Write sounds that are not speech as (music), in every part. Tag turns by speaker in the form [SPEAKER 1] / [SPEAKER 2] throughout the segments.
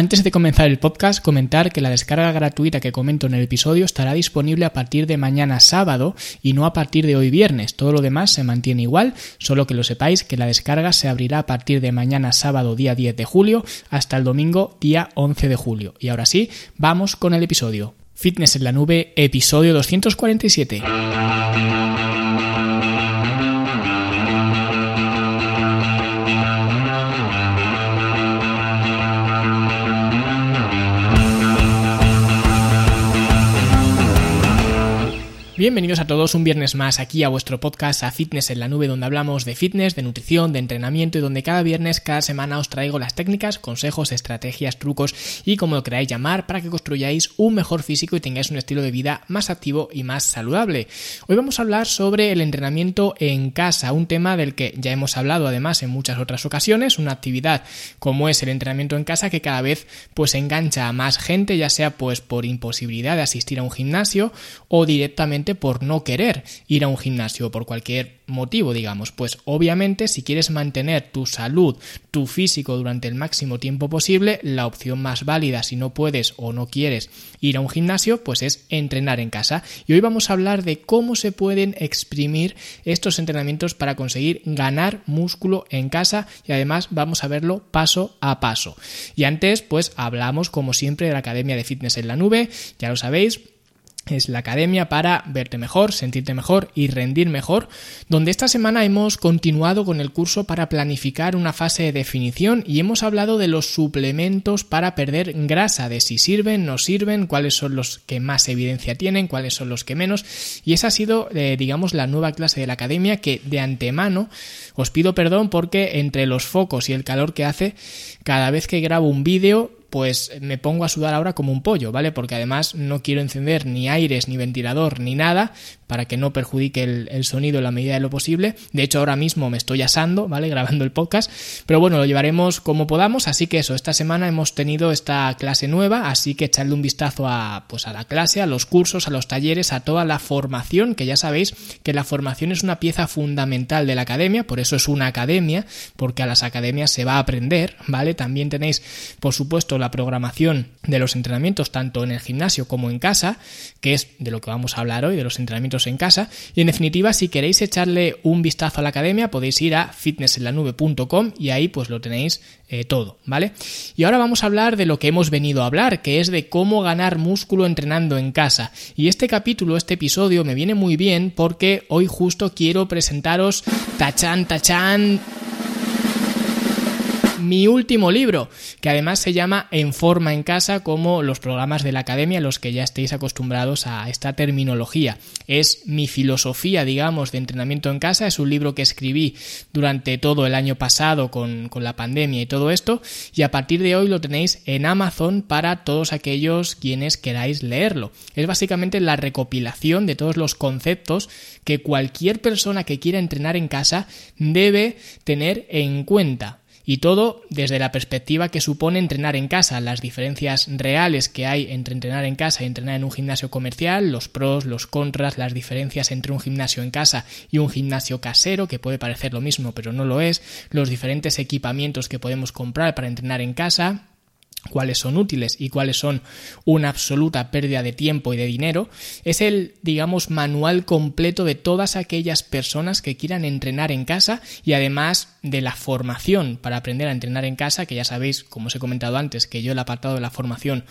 [SPEAKER 1] Antes de comenzar el podcast, comentar que la descarga gratuita que comento en el episodio estará disponible a partir de mañana sábado y no a partir de hoy viernes. Todo lo demás se mantiene igual, solo que lo sepáis que la descarga se abrirá a partir de mañana sábado día 10 de julio hasta el domingo día 11 de julio. Y ahora sí, vamos con el episodio. Fitness en la nube, episodio 247. Bienvenidos a todos un viernes más aquí a vuestro podcast a Fitness en la Nube donde hablamos de fitness, de nutrición, de entrenamiento y donde cada viernes, cada semana os traigo las técnicas, consejos, estrategias, trucos y como lo queráis llamar para que construyáis un mejor físico y tengáis un estilo de vida más activo y más saludable. Hoy vamos a hablar sobre el entrenamiento en casa, un tema del que ya hemos hablado además en muchas otras ocasiones, una actividad como es el entrenamiento en casa que cada vez pues engancha a más gente, ya sea pues por imposibilidad de asistir a un gimnasio o directamente por no querer ir a un gimnasio por cualquier motivo, digamos. Pues obviamente si quieres mantener tu salud, tu físico durante el máximo tiempo posible, la opción más válida si no puedes o no quieres ir a un gimnasio, pues es entrenar en casa. Y hoy vamos a hablar de cómo se pueden exprimir estos entrenamientos para conseguir ganar músculo en casa y además vamos a verlo paso a paso. Y antes, pues hablamos como siempre de la Academia de Fitness en la Nube, ya lo sabéis, es la academia para verte mejor, sentirte mejor y rendir mejor, donde esta semana hemos continuado con el curso para planificar una fase de definición y hemos hablado de los suplementos para perder grasa, de si sirven, no sirven, cuáles son los que más evidencia tienen, cuáles son los que menos, y esa ha sido, eh, digamos, la nueva clase de la academia que de antemano os pido perdón porque entre los focos y el calor que hace, cada vez que grabo un vídeo pues me pongo a sudar ahora como un pollo, ¿vale? Porque además no quiero encender ni aires, ni ventilador, ni nada, para que no perjudique el, sonido en la medida de lo posible. De hecho, ahora mismo me estoy asando, ¿vale? (laughs) Grabando el podcast. Pero bueno, lo llevaremos como podamos. Así que eso, esta semana hemos tenido esta clase nueva, así que echadle un vistazo a, pues a la clase, a los cursos, a los talleres, a toda la formación, que ya sabéis que la formación es una pieza fundamental de la academia, por eso es una academia, porque a las academias se va a aprender, ¿vale? También tenéis, por supuesto, la programación de los entrenamientos tanto en el gimnasio como en casa, que es de lo que vamos a hablar hoy, de los entrenamientos en casa. Y en definitiva, si queréis echarle un vistazo a la academia, podéis ir a fitnessenlanube.com y ahí pues lo tenéis eh, todo, ¿vale? Y ahora vamos a hablar de lo que hemos venido a hablar, que es de cómo ganar músculo entrenando en casa. Y este capítulo, este episodio me viene muy bien porque hoy justo quiero presentaros tachan, tachan mi último libro, que además se llama En forma en casa, como los programas de la academia, los que ya estéis acostumbrados a esta terminología. Es mi filosofía, digamos, de entrenamiento en casa. Es un libro que escribí durante todo el año pasado con, con la pandemia y todo esto. Y a partir de hoy lo tenéis en Amazon para todos aquellos quienes queráis leerlo. Es básicamente la recopilación de todos los conceptos que cualquier persona que quiera entrenar en casa debe tener en cuenta y todo desde la perspectiva que supone entrenar en casa, las diferencias reales que hay entre entrenar en casa y entrenar en un gimnasio comercial, los pros, los contras, las diferencias entre un gimnasio en casa y un gimnasio casero, que puede parecer lo mismo pero no lo es, los diferentes equipamientos que podemos comprar para entrenar en casa, cuáles son útiles y cuáles son una absoluta pérdida de tiempo y de dinero, es el, digamos, manual completo de todas aquellas personas que quieran entrenar en casa y además de la formación para aprender a entrenar en casa, que ya sabéis, como os he comentado antes, que yo el apartado de la formación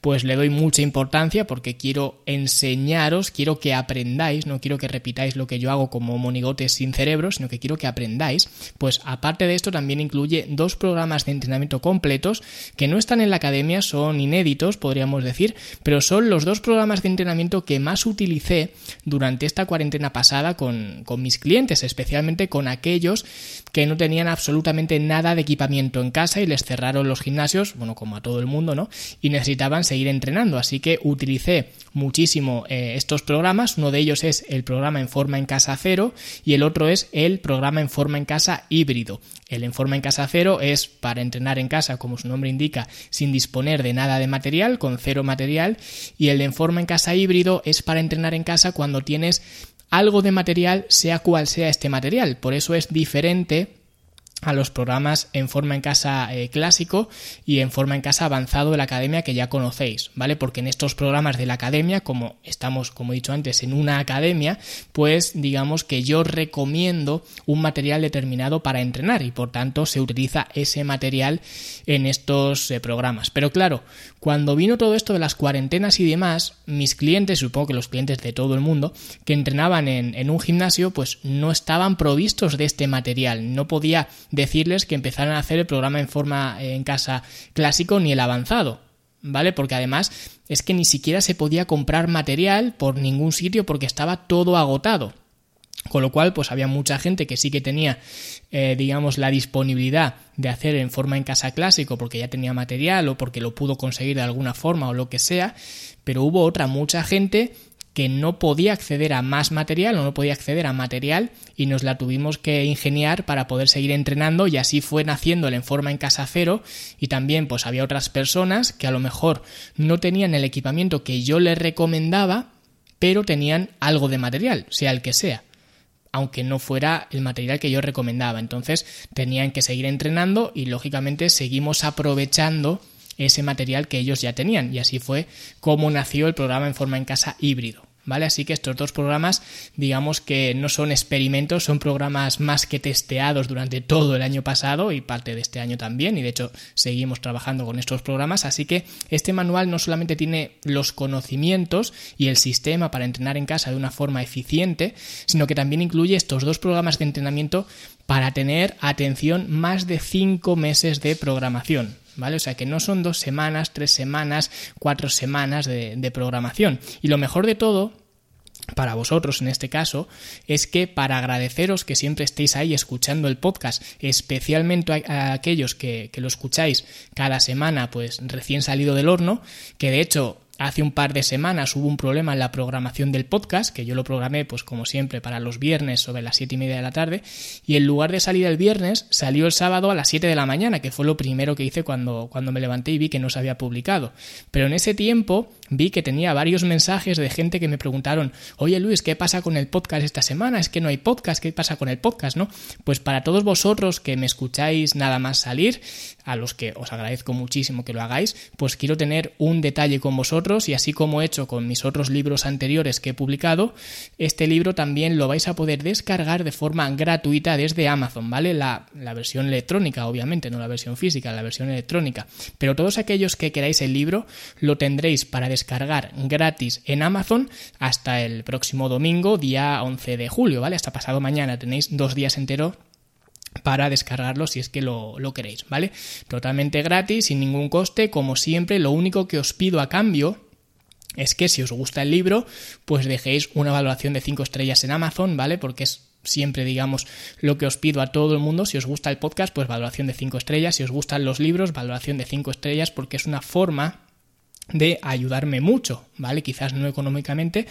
[SPEAKER 1] pues le doy mucha importancia porque quiero enseñaros, quiero que aprendáis, no quiero que repitáis lo que yo hago como monigotes sin cerebro, sino que quiero que aprendáis. Pues aparte de esto también incluye dos programas de entrenamiento completos que no están en la academia son inéditos, podríamos decir, pero son los dos programas de entrenamiento que más utilicé durante esta cuarentena pasada con, mis clientes, especialmente con aquellos que no tenían absolutamente nada de equipamiento en casa y les cerraron los gimnasios, bueno, como a todo el mundo, ¿no? Y necesitaban seguir entrenando, así que utilicé muchísimo eh, estos programas, uno de ellos es el programa en forma en casa cero y el otro es el programa en forma en casa híbrido. El en forma en casa cero es para entrenar en casa, como su nombre indica, sin disponer de nada de material, con cero material, y el de en forma en casa híbrido es para entrenar en casa cuando tienes algo de material, sea cual sea este material. Por eso es diferente a los programas en forma en casa eh, clásico y en forma en casa avanzado de la academia que ya conocéis, ¿vale? Porque en estos programas de la academia, como estamos, como he dicho antes, en una academia, pues digamos que yo recomiendo un material determinado para entrenar y por tanto se utiliza ese material en estos eh, programas. Pero claro, cuando vino todo esto de las cuarentenas y demás, mis clientes, supongo que los clientes de todo el mundo, que entrenaban en, en un gimnasio, pues no estaban provistos de este material, no podía decirles que empezaran a hacer el programa en forma en casa clásico ni el avanzado. ¿Vale? Porque además es que ni siquiera se podía comprar material por ningún sitio porque estaba todo agotado. Con lo cual, pues había mucha gente que sí que tenía, eh, digamos, la disponibilidad de hacer en forma en casa clásico porque ya tenía material o porque lo pudo conseguir de alguna forma o lo que sea, pero hubo otra mucha gente que no podía acceder a más material o no podía acceder a material y nos la tuvimos que ingeniar para poder seguir entrenando y así fue naciendo el en forma en casa cero y también pues había otras personas que a lo mejor no tenían el equipamiento que yo les recomendaba pero tenían algo de material, sea el que sea aunque no fuera el material que yo recomendaba. Entonces tenían que seguir entrenando y lógicamente seguimos aprovechando ese material que ellos ya tenían. Y así fue como nació el programa en forma en casa híbrido. ¿Vale? Así que estos dos programas, digamos que no son experimentos, son programas más que testeados durante todo el año pasado y parte de este año también, y de hecho seguimos trabajando con estos programas, así que este manual no solamente tiene los conocimientos y el sistema para entrenar en casa de una forma eficiente, sino que también incluye estos dos programas de entrenamiento para tener atención más de cinco meses de programación. ¿Vale? O sea que no son dos semanas, tres semanas, cuatro semanas de, programación. Y lo mejor de todo para vosotros en este caso es que para agradeceros que siempre estéis ahí escuchando el podcast, especialmente a, aquellos que, que, lo escucháis cada semana, pues recién salido del horno, que de hecho Hace un par de semanas hubo un problema en la programación del podcast, que yo lo programé, pues como siempre, para los viernes sobre las siete y media de la tarde, y en lugar de salir el viernes, salió el sábado a las 7 de la mañana, que fue lo primero que hice cuando, cuando me levanté y vi que no se había publicado. Pero en ese tiempo vi que tenía varios mensajes de gente que me preguntaron, oye Luis, ¿qué pasa con el podcast esta semana? Es que no hay podcast, ¿qué pasa con el podcast? ¿No? Pues para todos vosotros que me escucháis nada más salir, a los que os agradezco muchísimo que lo hagáis, pues quiero tener un detalle con vosotros y así como he hecho con mis otros libros anteriores que he publicado, este libro también lo vais a poder descargar de forma gratuita desde Amazon, ¿vale? La, la versión electrónica, obviamente, no la versión física, la versión electrónica. Pero todos aquellos que queráis el libro lo tendréis para descargar gratis en Amazon hasta el próximo domingo, día 11 de julio, ¿vale? Hasta pasado mañana tenéis dos días enteros para descargarlo si es que lo, queréis, ¿vale? Totalmente gratis, sin ningún coste, como siempre, lo único que os pido a cambio es que si os gusta el libro, pues dejéis una valoración de 5 estrellas en Amazon, ¿vale? Porque es siempre, digamos, lo que os pido a todo el mundo. Si os gusta el podcast, pues valoración de 5 estrellas. Si os gustan los libros, valoración de 5 estrellas, porque es una forma de ayudarme mucho, ¿vale? Quizás no económicamente,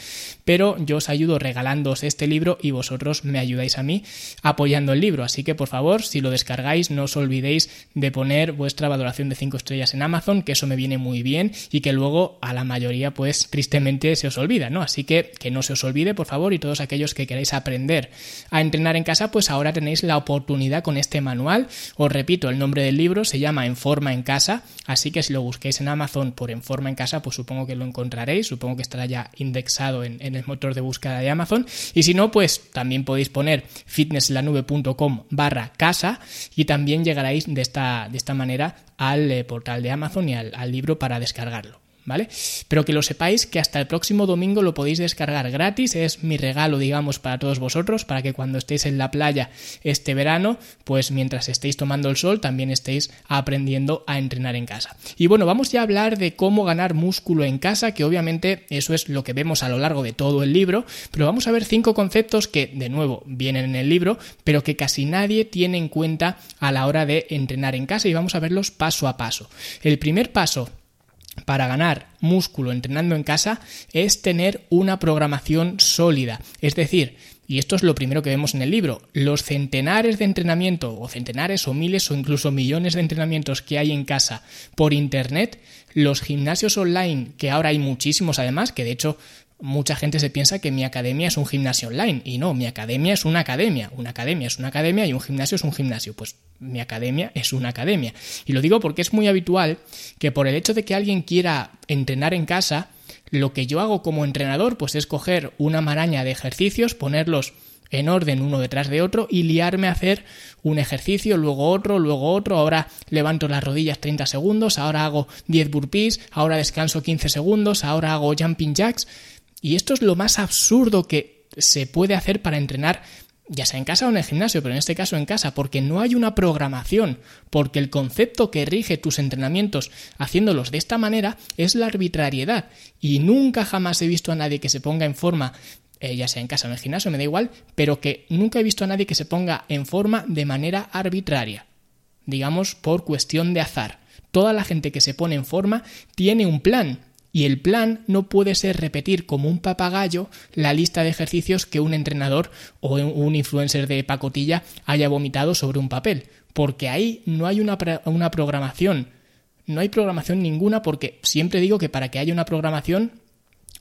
[SPEAKER 1] pero yo os ayudo regalándoos este libro y vosotros me ayudáis a mí apoyando el libro. Así que por favor, si lo descargáis, no os olvidéis de poner vuestra valoración de 5 estrellas en Amazon, que eso me viene muy bien y que luego a la mayoría pues tristemente se os olvida, ¿no? Así que que no se os olvide, por favor, y todos aquellos que queráis aprender a entrenar en casa, pues ahora tenéis la oportunidad con este manual. Os repito, el nombre del libro se llama En forma en casa, así que si lo busquéis en Amazon por En forma en casa, pues supongo que lo encontraréis, supongo que estará ya indexado en, el motor de búsqueda de Amazon. Y si no, pues también podéis poner fitnesslanube.com barra casa y también llegaréis de esta, de esta manera al eh, portal de Amazon y al libro para descargarlo. ¿Vale? Pero que lo sepáis que hasta el próximo domingo lo podéis descargar gratis, es mi regalo, digamos, para todos vosotros, para que cuando estéis en la playa este verano, pues mientras estéis tomando el sol, también estéis aprendiendo a entrenar en casa. Y bueno, vamos ya a hablar de cómo ganar músculo en casa, que obviamente eso es lo que vemos a lo largo de todo el libro, pero vamos a ver cinco conceptos que, de nuevo, vienen en el libro, pero que casi nadie tiene en cuenta a la hora de entrenar en casa y vamos a verlos paso a paso. El primer paso para ganar músculo entrenando en casa es tener una programación sólida. Es decir, y esto es lo primero que vemos en el libro, los centenares de entrenamiento, o centenares o miles o incluso millones de entrenamientos que hay en casa por Internet, los gimnasios online, que ahora hay muchísimos además, que de hecho mucha gente se piensa que mi academia es un gimnasio online. Y no, mi academia es una academia, una academia es una academia y un gimnasio es un gimnasio, pues mi academia es una academia. Y lo digo porque es muy habitual que por el hecho de que alguien quiera entrenar en casa, lo que yo hago como entrenador pues es coger una maraña de ejercicios, ponerlos en orden uno detrás de otro y liarme a hacer un ejercicio, luego otro, luego otro, ahora levanto las rodillas 30 segundos, ahora hago 10 burpees, ahora descanso 15 segundos, ahora hago jumping jacks y esto es lo más absurdo que se puede hacer para entrenar ya sea en casa o en el gimnasio, pero en este caso en casa, porque no hay una programación, porque el concepto que rige tus entrenamientos haciéndolos de esta manera es la arbitrariedad. Y nunca jamás he visto a nadie que se ponga en forma, eh, ya sea en casa o en el gimnasio, me da igual, pero que nunca he visto a nadie que se ponga en forma de manera arbitraria, digamos por cuestión de azar. Toda la gente que se pone en forma tiene un plan, y el plan no puede ser repetir como un papagayo la lista de ejercicios que un entrenador o un influencer de pacotilla haya vomitado sobre un papel, porque ahí no hay una, una programación. No hay programación ninguna porque siempre digo que para que haya una programación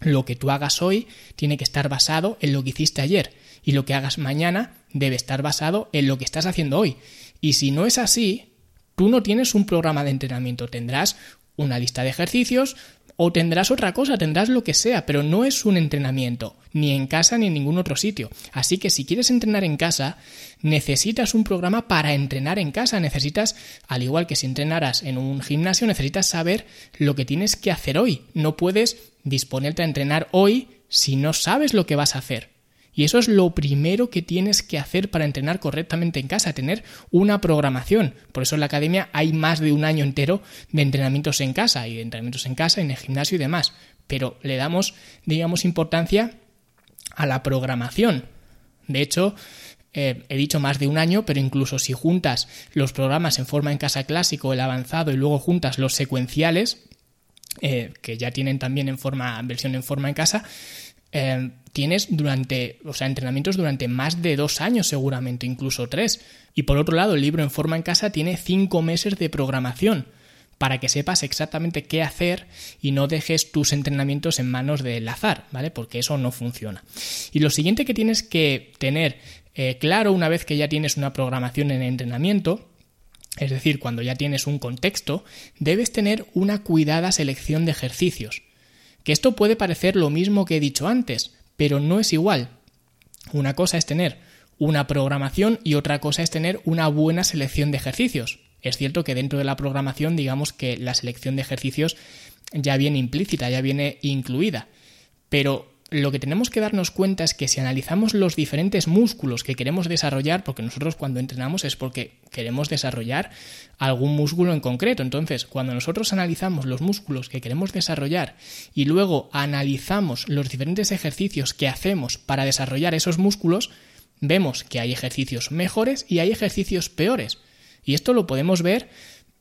[SPEAKER 1] lo que tú hagas hoy tiene que estar basado en lo que hiciste ayer y lo que hagas mañana debe estar basado en lo que estás haciendo hoy. Y si no es así, tú no tienes un programa de entrenamiento, tendrás una lista de ejercicios, o tendrás otra cosa, tendrás lo que sea, pero no es un entrenamiento, ni en casa ni en ningún otro sitio. Así que si quieres entrenar en casa, necesitas un programa para entrenar en casa, necesitas, al igual que si entrenaras en un gimnasio, necesitas saber lo que tienes que hacer hoy. No puedes disponerte a entrenar hoy si no sabes lo que vas a hacer. Y eso es lo primero que tienes que hacer para entrenar correctamente en casa, tener una programación. Por eso en la academia hay más de un año entero de entrenamientos en casa y de entrenamientos en casa, en el gimnasio y demás. Pero le damos, digamos, importancia a la programación. De hecho, eh, he dicho más de un año, pero incluso si juntas los programas en forma en casa clásico, el avanzado y luego juntas los secuenciales, eh, que ya tienen también en forma, versión en forma en casa, eh, tienes durante, o sea, entrenamientos durante más de dos años seguramente, incluso tres. Y por otro lado, el libro en forma en casa tiene cinco meses de programación para que sepas exactamente qué hacer y no dejes tus entrenamientos en manos del azar, ¿vale? Porque eso no funciona. Y lo siguiente que tienes que tener eh, claro una vez que ya tienes una programación en entrenamiento, es decir, cuando ya tienes un contexto, debes tener una cuidada selección de ejercicios. Que esto puede parecer lo mismo que he dicho antes, pero no es igual. Una cosa es tener una programación y otra cosa es tener una buena selección de ejercicios. Es cierto que dentro de la programación digamos que la selección de ejercicios ya viene implícita, ya viene incluida, pero lo que tenemos que darnos cuenta es que si analizamos los diferentes músculos que queremos desarrollar, porque nosotros cuando entrenamos es porque queremos desarrollar algún músculo en concreto. Entonces, cuando nosotros analizamos los músculos que queremos desarrollar y luego analizamos los diferentes ejercicios que hacemos para desarrollar esos músculos, vemos que hay ejercicios mejores y hay ejercicios peores. Y esto lo podemos ver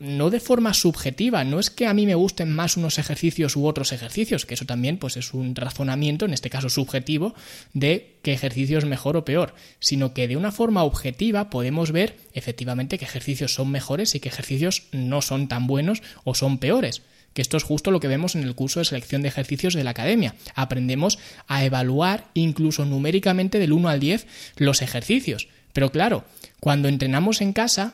[SPEAKER 1] no de forma subjetiva, no es que a mí me gusten más unos ejercicios u otros ejercicios, que eso también pues es un razonamiento, en este caso subjetivo, de qué ejercicio es mejor o peor, sino que de una forma objetiva podemos ver efectivamente qué ejercicios son mejores y qué ejercicios no son tan buenos o son peores que esto es justo lo que vemos en el curso de selección de ejercicios de la academia. Aprendemos a evaluar incluso numéricamente del 1 al 10 los ejercicios. Pero claro, cuando entrenamos en casa,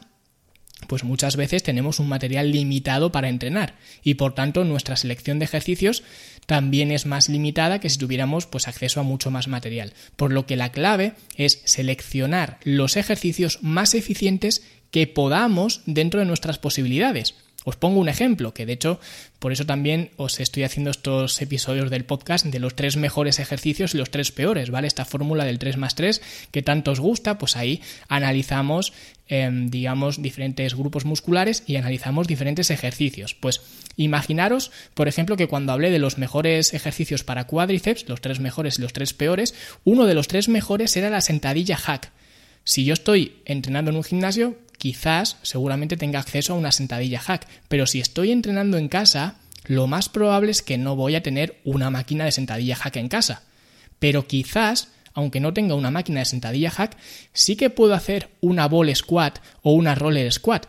[SPEAKER 1] pues muchas veces tenemos un material limitado para entrenar y por tanto nuestra selección de ejercicios también es más limitada que si tuviéramos pues acceso a mucho más material. Por lo que la clave es seleccionar los ejercicios más eficientes que podamos dentro de nuestras posibilidades. Os pongo un ejemplo, que de hecho por eso también os estoy haciendo estos episodios del podcast de los tres mejores ejercicios y los tres peores, ¿vale? Esta fórmula del 3 más 3 que tanto os gusta, pues ahí analizamos, em, digamos, diferentes grupos musculares y analizamos diferentes ejercicios. Pues imaginaros, por ejemplo, que cuando hablé de los mejores ejercicios para cuádriceps, los tres mejores y los tres peores, uno de los tres mejores era la sentadilla hack. Si yo estoy entrenando en un gimnasio, quizás seguramente tenga acceso a una sentadilla hack, pero si estoy entrenando en casa, lo más probable es que no voy a tener una máquina de sentadilla hack en casa. Pero quizás, aunque no tenga una máquina de sentadilla hack, sí que puedo hacer una ball squat o una roller squat,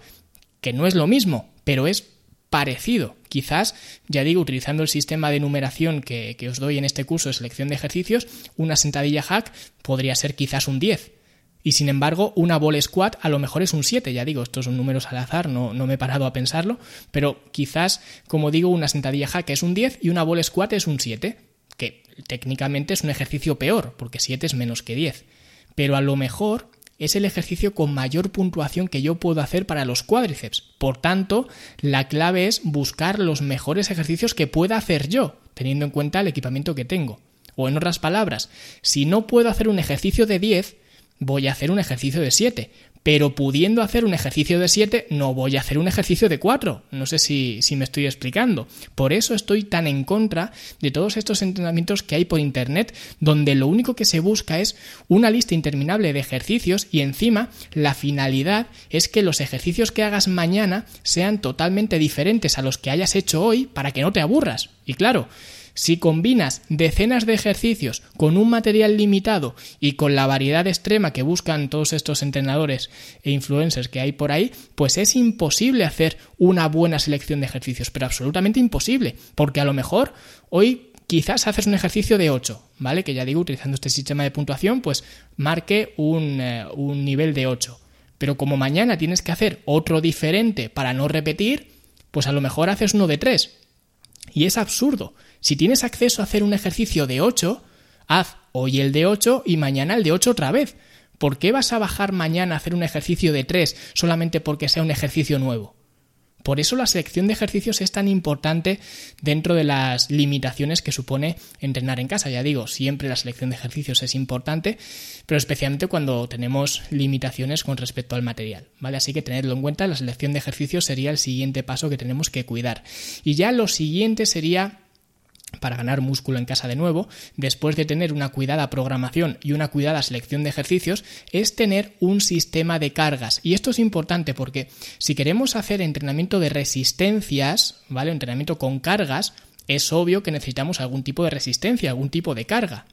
[SPEAKER 1] que no es lo mismo, pero es parecido. Quizás, ya digo, utilizando el sistema de numeración que, que, os doy en este curso de selección de ejercicios, una sentadilla hack podría ser quizás un 10. Y sin embargo, una ball squat a lo mejor es un 7, ya digo, estos son números al azar, no, no me he parado a pensarlo, pero quizás, como digo, una sentadilla hack es un 10 y una ball squat es un 7, que técnicamente es un ejercicio peor, porque 7 es menos que 10. Pero a lo mejor es el ejercicio con mayor puntuación que yo puedo hacer para los cuádriceps. Por tanto, la clave es buscar los mejores ejercicios que pueda hacer yo, teniendo en cuenta el equipamiento que tengo. O en otras palabras, si no puedo hacer un ejercicio de 10, voy a hacer un ejercicio de 7. Pero pudiendo hacer un ejercicio de 7, no voy a hacer un ejercicio de 4. No sé si, si, me estoy explicando. Por eso estoy tan en contra de todos estos entrenamientos que hay por Internet, donde lo único que se busca es una lista interminable de ejercicios y encima la finalidad es que los ejercicios que hagas mañana sean totalmente diferentes a los que hayas hecho hoy para que no te aburras. Y claro, si combinas decenas de ejercicios con un material limitado y con la variedad extrema que buscan todos estos entrenadores e influencers que hay por ahí, pues es imposible hacer una buena selección de ejercicios, pero absolutamente imposible, porque a lo mejor hoy quizás haces un ejercicio de 8, ¿vale? Que ya digo, utilizando este sistema de puntuación, pues marque un, eh, un nivel de 8. Pero como mañana tienes que hacer otro diferente para no repetir, pues a lo mejor haces uno de 3. Y es absurdo. Si tienes acceso a hacer un ejercicio de 8, haz hoy el de 8 y mañana el de 8 otra vez. ¿Por qué vas a bajar mañana a hacer un ejercicio de 3 solamente porque sea un ejercicio nuevo? Por eso la selección de ejercicios es tan importante dentro de las limitaciones que supone entrenar en casa. Ya digo, siempre la selección de ejercicios es importante, pero especialmente cuando tenemos limitaciones con respecto al material. ¿vale? Así que tenedlo en cuenta, la selección de ejercicios sería el siguiente paso que tenemos que cuidar. Y ya lo siguiente sería para ganar músculo en casa de nuevo, después de tener una cuidada programación y una cuidada selección de ejercicios, es tener un sistema de cargas. Y esto es importante porque si queremos hacer entrenamiento de resistencias, ¿vale? Entrenamiento con cargas, es obvio que necesitamos algún tipo de resistencia, algún tipo de carga.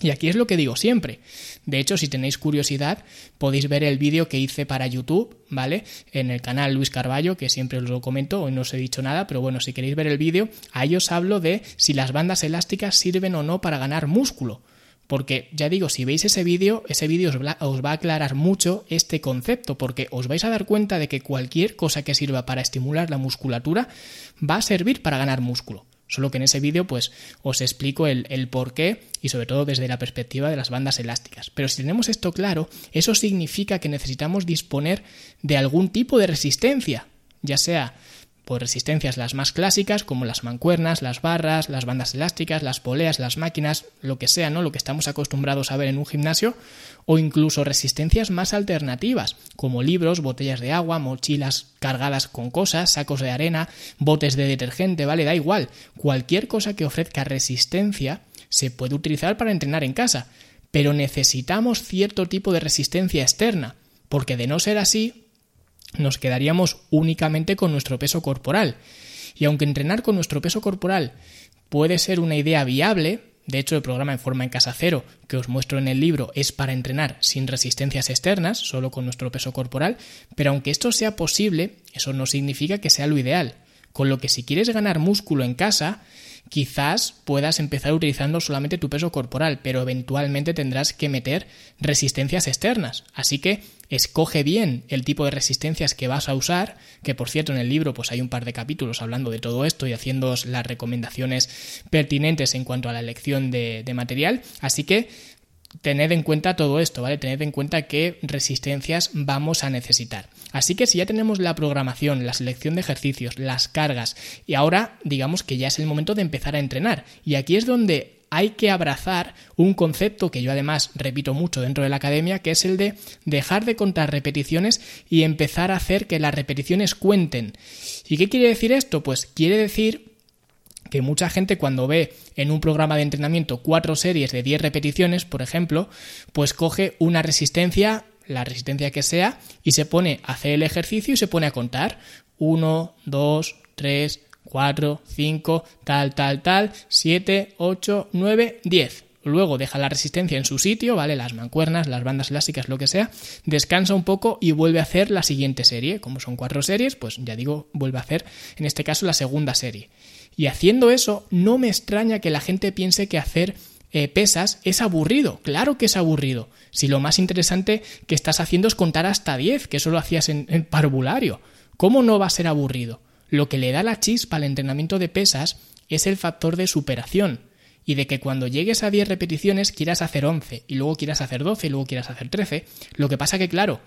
[SPEAKER 1] Y aquí es lo que digo siempre. De hecho, si tenéis curiosidad, podéis ver el vídeo que hice para YouTube, ¿vale? En el canal Luis Carballo, que siempre os lo comento, hoy no os he dicho nada, pero bueno, si queréis ver el vídeo, ahí os hablo de si las bandas elásticas sirven o no para ganar músculo. Porque ya digo, si veis ese vídeo, ese vídeo os, os va a aclarar mucho este concepto, porque os vais a dar cuenta de que cualquier cosa que sirva para estimular la musculatura va a servir para ganar músculo. Solo que en ese vídeo pues os explico el, el por qué y sobre todo desde la perspectiva de las bandas elásticas. Pero si tenemos esto claro, eso significa que necesitamos disponer de algún tipo de resistencia, ya sea pues resistencias las más clásicas, como las mancuernas, las barras, las bandas elásticas, las poleas, las máquinas, lo que sea, ¿no? Lo que estamos acostumbrados a ver en un gimnasio, o incluso resistencias más alternativas, como libros, botellas de agua, mochilas cargadas con cosas, sacos de arena, botes de detergente, ¿vale? Da igual. Cualquier cosa que ofrezca resistencia se puede utilizar para entrenar en casa, pero necesitamos cierto tipo de resistencia externa, porque de no ser así, nos quedaríamos únicamente con nuestro peso corporal. Y aunque entrenar con nuestro peso corporal puede ser una idea viable, de hecho el programa en forma en casa cero que os muestro en el libro es para entrenar sin resistencias externas, solo con nuestro peso corporal, pero aunque esto sea posible, eso no significa que sea lo ideal. Con lo que si quieres ganar músculo en casa, quizás puedas empezar utilizando solamente tu peso corporal, pero eventualmente tendrás que meter resistencias externas. Así que escoge bien el tipo de resistencias que vas a usar, que por cierto en el libro pues hay un par de capítulos hablando de todo esto y haciendo las recomendaciones pertinentes en cuanto a la elección de, de material. Así que tened en cuenta todo esto, ¿vale? Tened en cuenta qué resistencias vamos a necesitar. Así que si ya tenemos la programación, la selección de ejercicios, las cargas, y ahora digamos que ya es el momento de empezar a entrenar. Y aquí es donde hay que abrazar un concepto que yo además repito mucho dentro de la academia, que es el de dejar de contar repeticiones y empezar a hacer que las repeticiones cuenten. ¿Y qué quiere decir esto? Pues quiere decir que mucha gente cuando ve en un programa de entrenamiento cuatro series de 10 repeticiones, por ejemplo, pues coge una resistencia la resistencia que sea, y se pone a hacer el ejercicio y se pone a contar 1, 2, 3, 4, 5, tal, tal, tal, 7, 8, 9, 10. luego deja la resistencia en su sitio, ¿vale? Las mancuernas, las bandas elásticas, lo que sea, descansa un poco y vuelve a hacer la siguiente serie. Como son cuatro series, pues ya digo, vuelve a hacer, en este caso, la segunda serie. Y haciendo eso, no me extraña que la gente piense que hacer eh, pesas es aburrido. Claro que es aburrido. Si lo más interesante que estás haciendo es contar hasta 10, que eso lo hacías en, en parvulario. ¿Cómo no va a ser aburrido? Lo que le da la chispa al entrenamiento de pesas es el factor de superación y de que cuando llegues a 10 repeticiones quieras hacer 11 y luego quieras hacer 12 y luego quieras hacer 13. Lo que pasa que, claro,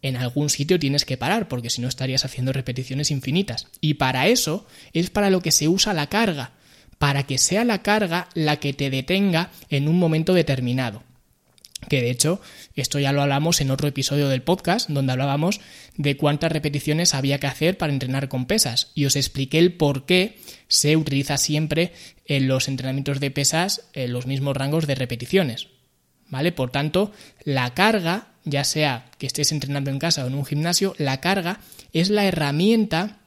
[SPEAKER 1] en algún sitio tienes que parar porque si no estarías haciendo repeticiones infinitas. Y para eso es para lo que se usa la carga, para que sea la carga la que te detenga en un momento determinado que de hecho esto ya lo hablamos en otro episodio del podcast donde hablábamos de cuántas repeticiones había que hacer para entrenar con pesas y os expliqué el por qué se utiliza siempre en los entrenamientos de pesas en los mismos rangos de repeticiones. ¿Vale? Por tanto, la carga, ya sea que estés entrenando en casa o en un gimnasio, la carga es la herramienta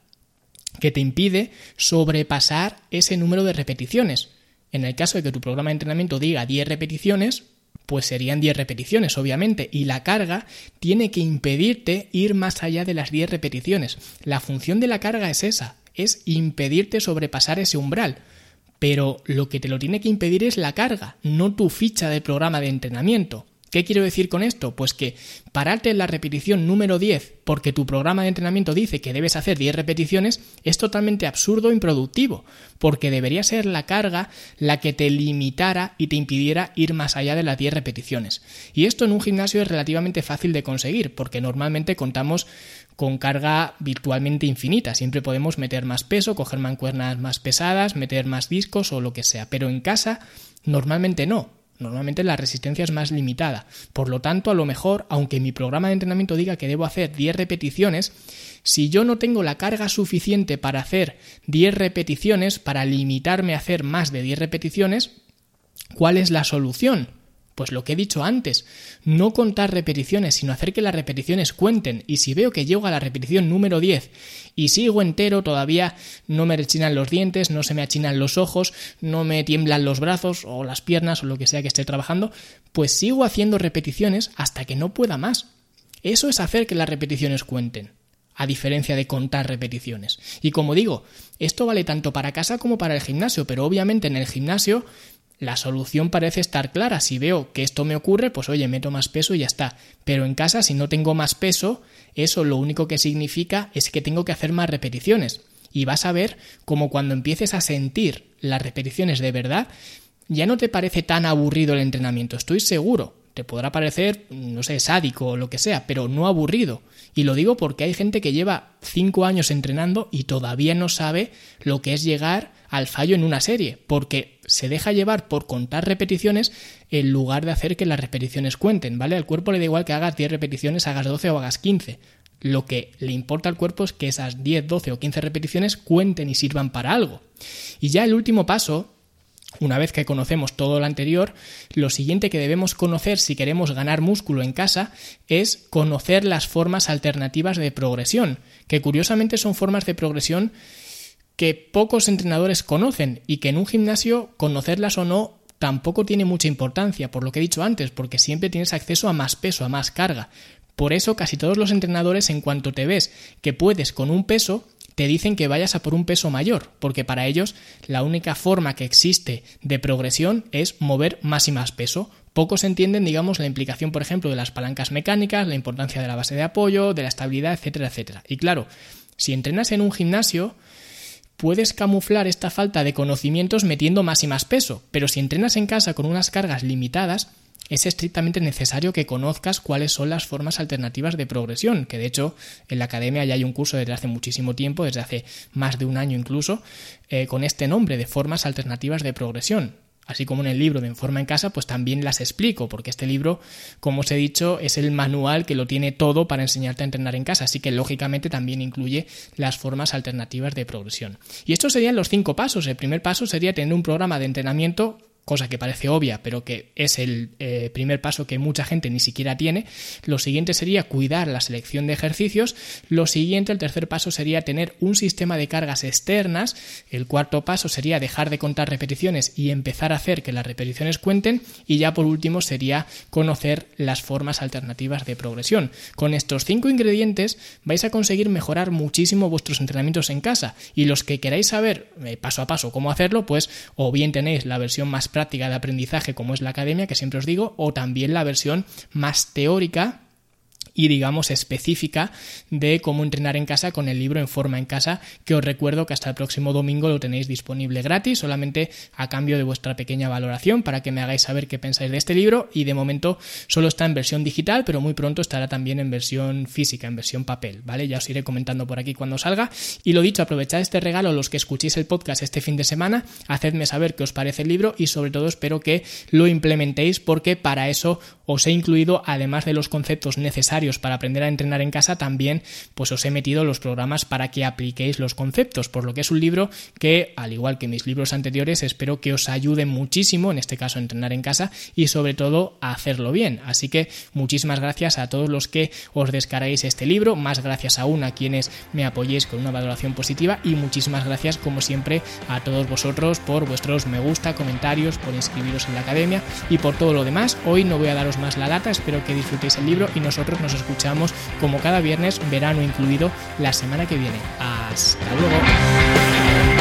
[SPEAKER 1] que te impide sobrepasar ese número de repeticiones. En el caso de que tu programa de entrenamiento diga 10 repeticiones, pues serían 10 repeticiones, obviamente, y la carga tiene que impedirte ir más allá de las 10 repeticiones. La función de la carga es esa, es impedirte sobrepasar ese umbral. Pero lo que te lo tiene que impedir es la carga, no tu ficha de programa de entrenamiento. ¿Qué quiero decir con esto? Pues que pararte en la repetición número 10 porque tu programa de entrenamiento dice que debes hacer 10 repeticiones es totalmente absurdo e improductivo, porque debería ser la carga la que te limitara y te impidiera ir más allá de las 10 repeticiones. Y esto en un gimnasio es relativamente fácil de conseguir, porque normalmente contamos con carga virtualmente infinita. Siempre podemos meter más peso, coger mancuernas más pesadas, meter más discos o lo que sea. Pero en casa normalmente no. Normalmente la resistencia es más limitada. Por lo tanto, a lo mejor, aunque mi programa de entrenamiento diga que debo hacer 10 repeticiones, si yo no tengo la carga suficiente para hacer 10 repeticiones, para limitarme a hacer más de 10 repeticiones, ¿cuál es la solución? Pues lo que he dicho antes, no contar repeticiones, sino hacer que las repeticiones cuenten. Y si veo que llego a la repetición número 10 y sigo entero, todavía no me rechinan los dientes, no se me achinan los ojos, no me tiemblan los brazos o las piernas o lo que sea que esté trabajando, pues sigo haciendo repeticiones hasta que no pueda más. Eso es hacer que las repeticiones cuenten a diferencia de contar repeticiones. Y como digo, esto vale tanto para casa como para el gimnasio, pero obviamente en el gimnasio la solución parece estar clara. Si veo que esto me ocurre, pues oye, meto más peso y ya está. Pero en casa, si no tengo más peso, eso lo único que significa es que tengo que hacer más repeticiones. Y vas a ver como cuando empieces a sentir las repeticiones de verdad, ya no te parece tan aburrido el entrenamiento, estoy seguro. Te podrá parecer, no sé, sádico o lo que sea, pero no aburrido. Y lo digo porque hay gente que lleva cinco años entrenando y todavía no sabe lo que es llegar al fallo en una serie, porque se deja llevar por contar repeticiones en lugar de hacer que las repeticiones cuenten, ¿vale? Al cuerpo le da igual que hagas 10 repeticiones, hagas 12 o hagas 15. Lo que le importa al cuerpo es que esas 10, 12 o 15 repeticiones cuenten y sirvan para algo. Y ya el último paso una vez que conocemos todo lo anterior, lo siguiente que debemos conocer si queremos ganar músculo en casa es conocer las formas alternativas de progresión, que curiosamente son formas de progresión que pocos entrenadores conocen y que en un gimnasio conocerlas o no tampoco tiene mucha importancia, por lo que he dicho antes, porque siempre tienes acceso a más peso, a más carga. Por eso casi todos los entrenadores en cuanto te ves que puedes con un peso, te dicen que vayas a por un peso mayor, porque para ellos la única forma que existe de progresión es mover más y más peso. Pocos entienden, digamos, la implicación, por ejemplo, de las palancas mecánicas, la importancia de la base de apoyo, de la estabilidad, etcétera, etcétera. Y claro, si entrenas en un gimnasio, puedes camuflar esta falta de conocimientos metiendo más y más peso, pero si entrenas en casa con unas cargas limitadas, es estrictamente necesario que conozcas cuáles son las formas alternativas de progresión, que de hecho en la academia ya hay un curso desde hace muchísimo tiempo, desde hace más de un año incluso, eh, con este nombre de formas alternativas de progresión así como en el libro de En forma en casa, pues también las explico, porque este libro, como os he dicho, es el manual que lo tiene todo para enseñarte a entrenar en casa, así que lógicamente también incluye las formas alternativas de progresión. Y estos serían los cinco pasos. El primer paso sería tener un programa de entrenamiento cosa que parece obvia, pero que es el eh, primer paso que mucha gente ni siquiera tiene. Lo siguiente sería cuidar la selección de ejercicios. Lo siguiente, el tercer paso sería tener un sistema de cargas externas. El cuarto paso sería dejar de contar repeticiones y empezar a hacer que las repeticiones cuenten. Y ya por último sería conocer las formas alternativas de progresión. Con estos cinco ingredientes vais a conseguir mejorar muchísimo vuestros entrenamientos en casa. Y los que queráis saber eh, paso a paso cómo hacerlo, pues o bien tenéis la versión más práctica de aprendizaje como es la academia, que siempre os digo, o también la versión más teórica y digamos específica de cómo entrenar en casa con el libro en forma en casa que os recuerdo que hasta el próximo domingo lo tenéis disponible gratis solamente a cambio de vuestra pequeña valoración para que me hagáis saber qué pensáis de este libro y de momento solo está en versión digital pero muy pronto estará también en versión física en versión papel vale ya os iré comentando por aquí cuando salga. Y lo dicho aprovechad este regalo los que escuchéis el podcast este fin de semana hacedme saber qué os parece el libro y sobre todo espero que lo implementéis porque para eso os he incluido además de los conceptos necesarios para aprender a entrenar en casa, también pues os he metido los programas para que apliquéis los conceptos, por lo que es un libro que, al igual que mis libros anteriores, espero que os ayude muchísimo, en este caso a entrenar en casa y sobre todo a hacerlo bien. Así que muchísimas gracias a todos los que os descarguéis este libro, más gracias aún a quienes me apoyéis con una valoración positiva y muchísimas gracias como siempre a todos vosotros por vuestros me gusta, comentarios, por inscribiros en la academia y por todo lo demás. Hoy no voy a daros más la lata, espero que disfrutéis el libro y nosotros nos escuchamos como cada viernes, verano incluido, la semana que viene. Hasta luego.